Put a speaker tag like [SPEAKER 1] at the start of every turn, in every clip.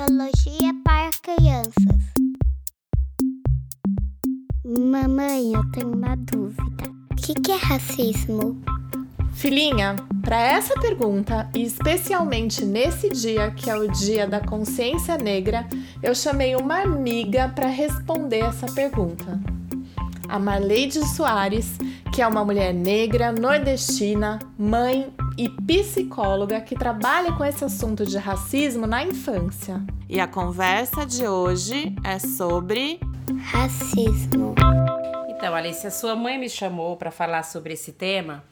[SPEAKER 1] Sociologia para crianças. Mamãe, eu tenho uma dúvida. O que, que é racismo?
[SPEAKER 2] Filhinha, para essa pergunta, e especialmente nesse dia que é o Dia da Consciência Negra, eu chamei uma amiga para responder essa pergunta. A Marleide Soares, que é uma mulher negra, nordestina, mãe e psicóloga que trabalha com esse assunto de racismo na infância. E a conversa de hoje é sobre
[SPEAKER 1] Racismo.
[SPEAKER 3] Então, Alice, a sua mãe me chamou para falar sobre esse tema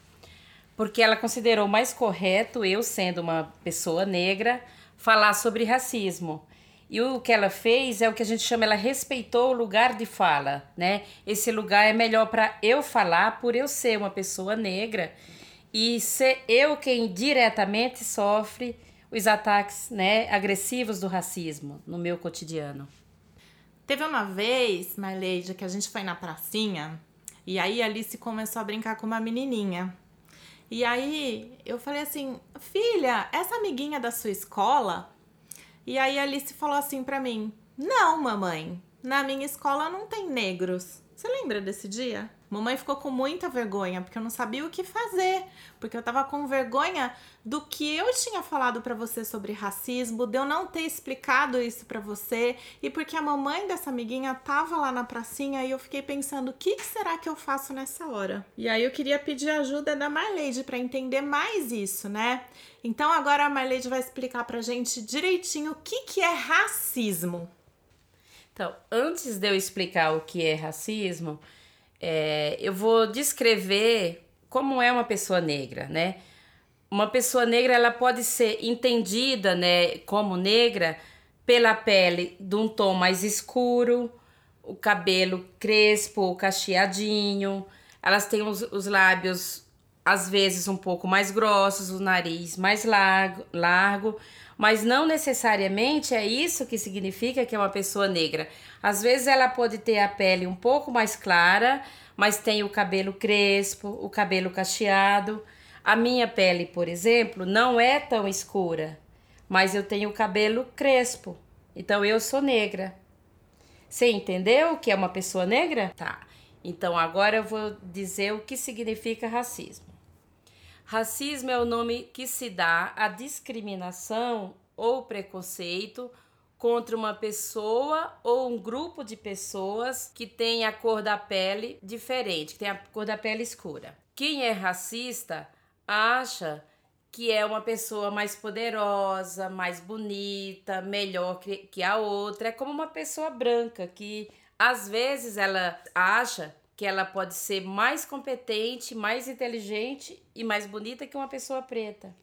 [SPEAKER 3] porque ela considerou mais correto eu, sendo uma pessoa negra, falar sobre racismo. E o que ela fez é o que a gente chama, ela respeitou o lugar de fala, né? Esse lugar é melhor para eu falar por eu ser uma pessoa negra e ser eu quem diretamente sofre os ataques, né, agressivos do racismo no meu cotidiano.
[SPEAKER 2] Teve uma vez, Marleide, que a gente foi na pracinha e aí a Alice começou a brincar com uma menininha. E aí eu falei assim, filha, essa amiguinha da sua escola? E aí a Alice falou assim pra mim: Não, mamãe, na minha escola não tem negros. Você lembra desse dia? Mamãe ficou com muita vergonha, porque eu não sabia o que fazer, porque eu tava com vergonha do que eu tinha falado para você sobre racismo, de eu não ter explicado isso para você, e porque a mamãe dessa amiguinha tava lá na pracinha e eu fiquei pensando, o que será que eu faço nessa hora? E aí eu queria pedir ajuda da Marleide para entender mais isso, né? Então agora a Marleide vai explicar pra gente direitinho o que que é racismo.
[SPEAKER 3] Então, antes de eu explicar o que é racismo, é, eu vou descrever como é uma pessoa negra, né? Uma pessoa negra ela pode ser entendida, né, como negra pela pele de um tom mais escuro, o cabelo crespo, cacheadinho, elas têm os, os lábios às vezes um pouco mais grossos, o nariz mais largo, largo, mas não necessariamente é isso que significa que é uma pessoa negra. Às vezes ela pode ter a pele um pouco mais clara, mas tem o cabelo crespo, o cabelo cacheado. A minha pele, por exemplo, não é tão escura, mas eu tenho o cabelo crespo. Então eu sou negra. Você entendeu o que é uma pessoa negra? Tá. Então agora eu vou dizer o que significa racismo. Racismo é o nome que se dá à discriminação ou preconceito contra uma pessoa ou um grupo de pessoas que tem a cor da pele diferente, que tem a cor da pele escura. Quem é racista acha que é uma pessoa mais poderosa, mais bonita, melhor que a outra. É como uma pessoa branca que às vezes ela acha que ela pode ser mais competente, mais inteligente e mais bonita que uma pessoa preta.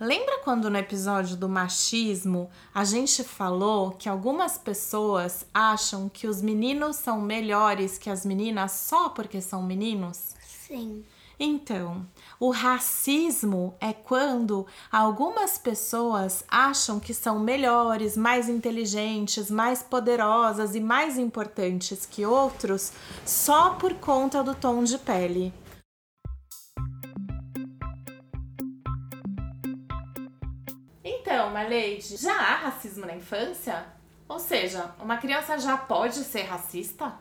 [SPEAKER 2] Lembra quando no episódio do machismo a gente falou que algumas pessoas acham que os meninos são melhores que as meninas só porque são meninos?
[SPEAKER 1] Sim.
[SPEAKER 2] Então, o racismo é quando algumas pessoas acham que são melhores, mais inteligentes, mais poderosas e mais importantes que outros só por conta do tom de pele. Então, Marleide, já há racismo na infância? Ou seja, uma criança já pode ser racista?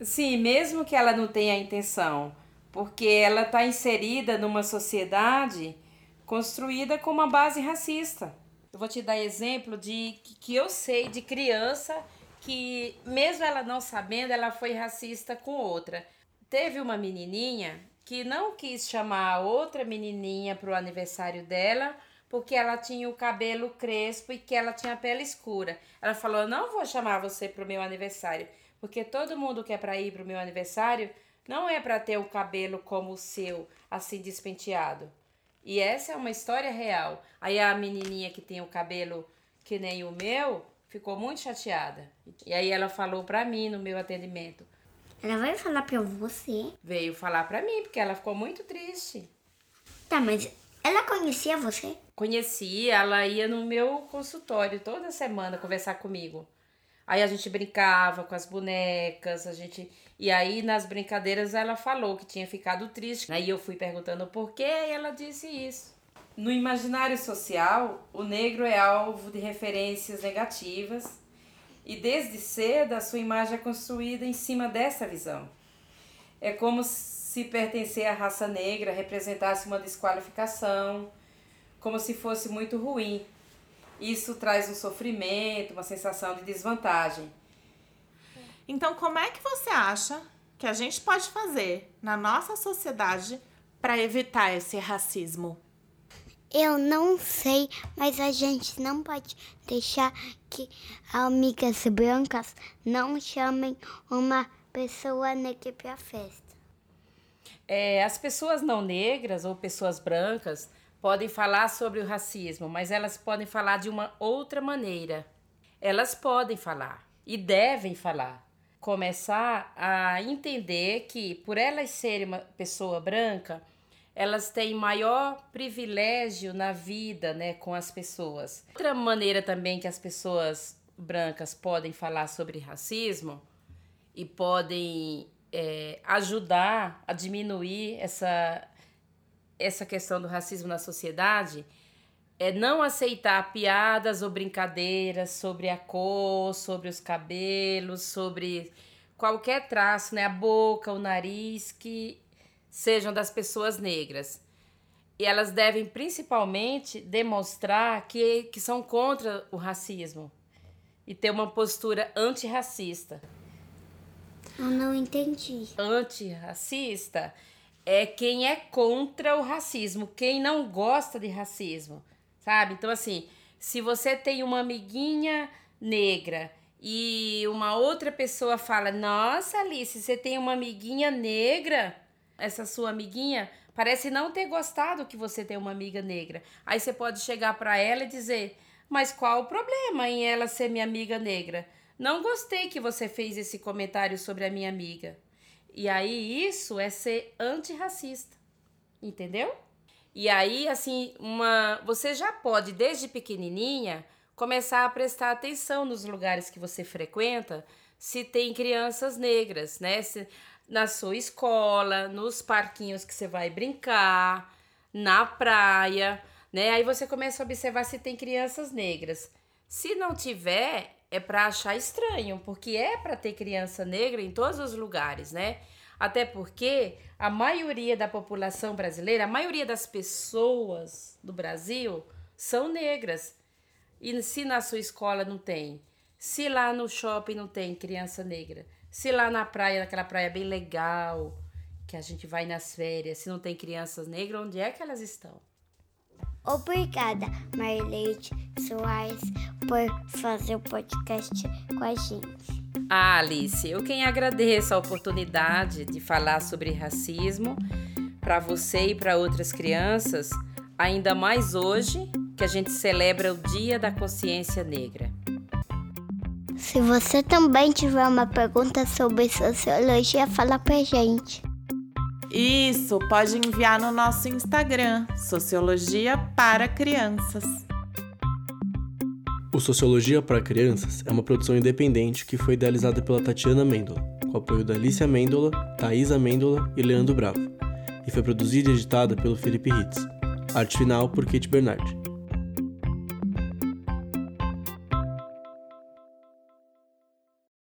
[SPEAKER 3] Sim, mesmo que ela não tenha a intenção porque ela está inserida numa sociedade construída com uma base racista. Eu vou te dar exemplo de que eu sei de criança que, mesmo ela não sabendo, ela foi racista com outra. Teve uma menininha que não quis chamar a outra menininha para o aniversário dela porque ela tinha o cabelo crespo e que ela tinha a pele escura. Ela falou: Não vou chamar você para o meu aniversário, porque todo mundo quer para ir para o meu aniversário não é para ter o cabelo como o seu, assim despenteado. E essa é uma história real. Aí a menininha que tem o cabelo que nem o meu ficou muito chateada. E aí ela falou para mim no meu atendimento.
[SPEAKER 1] Ela vai falar para você?
[SPEAKER 3] Veio falar para mim porque ela ficou muito triste.
[SPEAKER 1] Tá, mas ela conhecia você?
[SPEAKER 3] Conhecia, ela ia no meu consultório toda semana conversar comigo. Aí a gente brincava com as bonecas, a gente. E aí nas brincadeiras ela falou que tinha ficado triste. Aí eu fui perguntando por quê e ela disse isso. No imaginário social, o negro é alvo de referências negativas e desde cedo a sua imagem é construída em cima dessa visão. É como se pertencer à raça negra representasse uma desqualificação, como se fosse muito ruim. Isso traz um sofrimento, uma sensação de desvantagem.
[SPEAKER 2] Então, como é que você acha que a gente pode fazer na nossa sociedade para evitar esse racismo?
[SPEAKER 1] Eu não sei, mas a gente não pode deixar que amigas brancas não chamem uma pessoa negra para festa.
[SPEAKER 3] É, as pessoas não negras ou pessoas brancas podem falar sobre o racismo, mas elas podem falar de uma outra maneira. Elas podem falar e devem falar. Começar a entender que, por elas serem uma pessoa branca, elas têm maior privilégio na vida, né, com as pessoas. Outra maneira também que as pessoas brancas podem falar sobre racismo e podem é, ajudar a diminuir essa, essa questão do racismo na sociedade é não aceitar piadas ou brincadeiras sobre a cor, sobre os cabelos, sobre qualquer traço, né, a boca, o nariz que sejam das pessoas negras. E elas devem principalmente demonstrar que, que são contra o racismo e ter uma postura antirracista.
[SPEAKER 1] Eu não entendi.
[SPEAKER 3] Antirracista é quem é contra o racismo, quem não gosta de racismo, sabe? Então, assim, se você tem uma amiguinha negra e uma outra pessoa fala: Nossa, Alice, você tem uma amiguinha negra essa sua amiguinha parece não ter gostado que você tem uma amiga negra. Aí você pode chegar para ela e dizer: Mas qual o problema em ela ser minha amiga negra? Não gostei que você fez esse comentário sobre a minha amiga. E aí isso é ser antirracista. Entendeu? E aí, assim, uma, você já pode, desde pequenininha, começar a prestar atenção nos lugares que você frequenta, se tem crianças negras, né? Se, na sua escola, nos parquinhos que você vai brincar, na praia, né? Aí você começa a observar se tem crianças negras. Se não tiver, é para achar estranho, porque é para ter criança negra em todos os lugares, né? Até porque a maioria da população brasileira, a maioria das pessoas do Brasil são negras. E se na sua escola não tem, se lá no shopping não tem criança negra, se lá na praia, naquela praia bem legal, que a gente vai nas férias, se não tem crianças negras, onde é que elas estão?
[SPEAKER 1] Obrigada, Marleide Soares, por fazer o podcast com a gente.
[SPEAKER 3] Ah, Alice, eu quem agradeço a oportunidade de falar sobre racismo para você e para outras crianças, ainda mais hoje que a gente celebra o Dia da Consciência Negra.
[SPEAKER 1] Se você também tiver uma pergunta sobre sociologia, fala pra gente.
[SPEAKER 2] Isso, pode enviar no nosso Instagram, Sociologia para Crianças.
[SPEAKER 4] O Sociologia para Crianças é uma produção independente que foi idealizada pela Tatiana Mendola, com apoio da Alicia Mendola, Thaisa Mendola e Leandro Bravo, e foi produzida e editada pelo Felipe Ritz. Arte final por Kate Bernardi.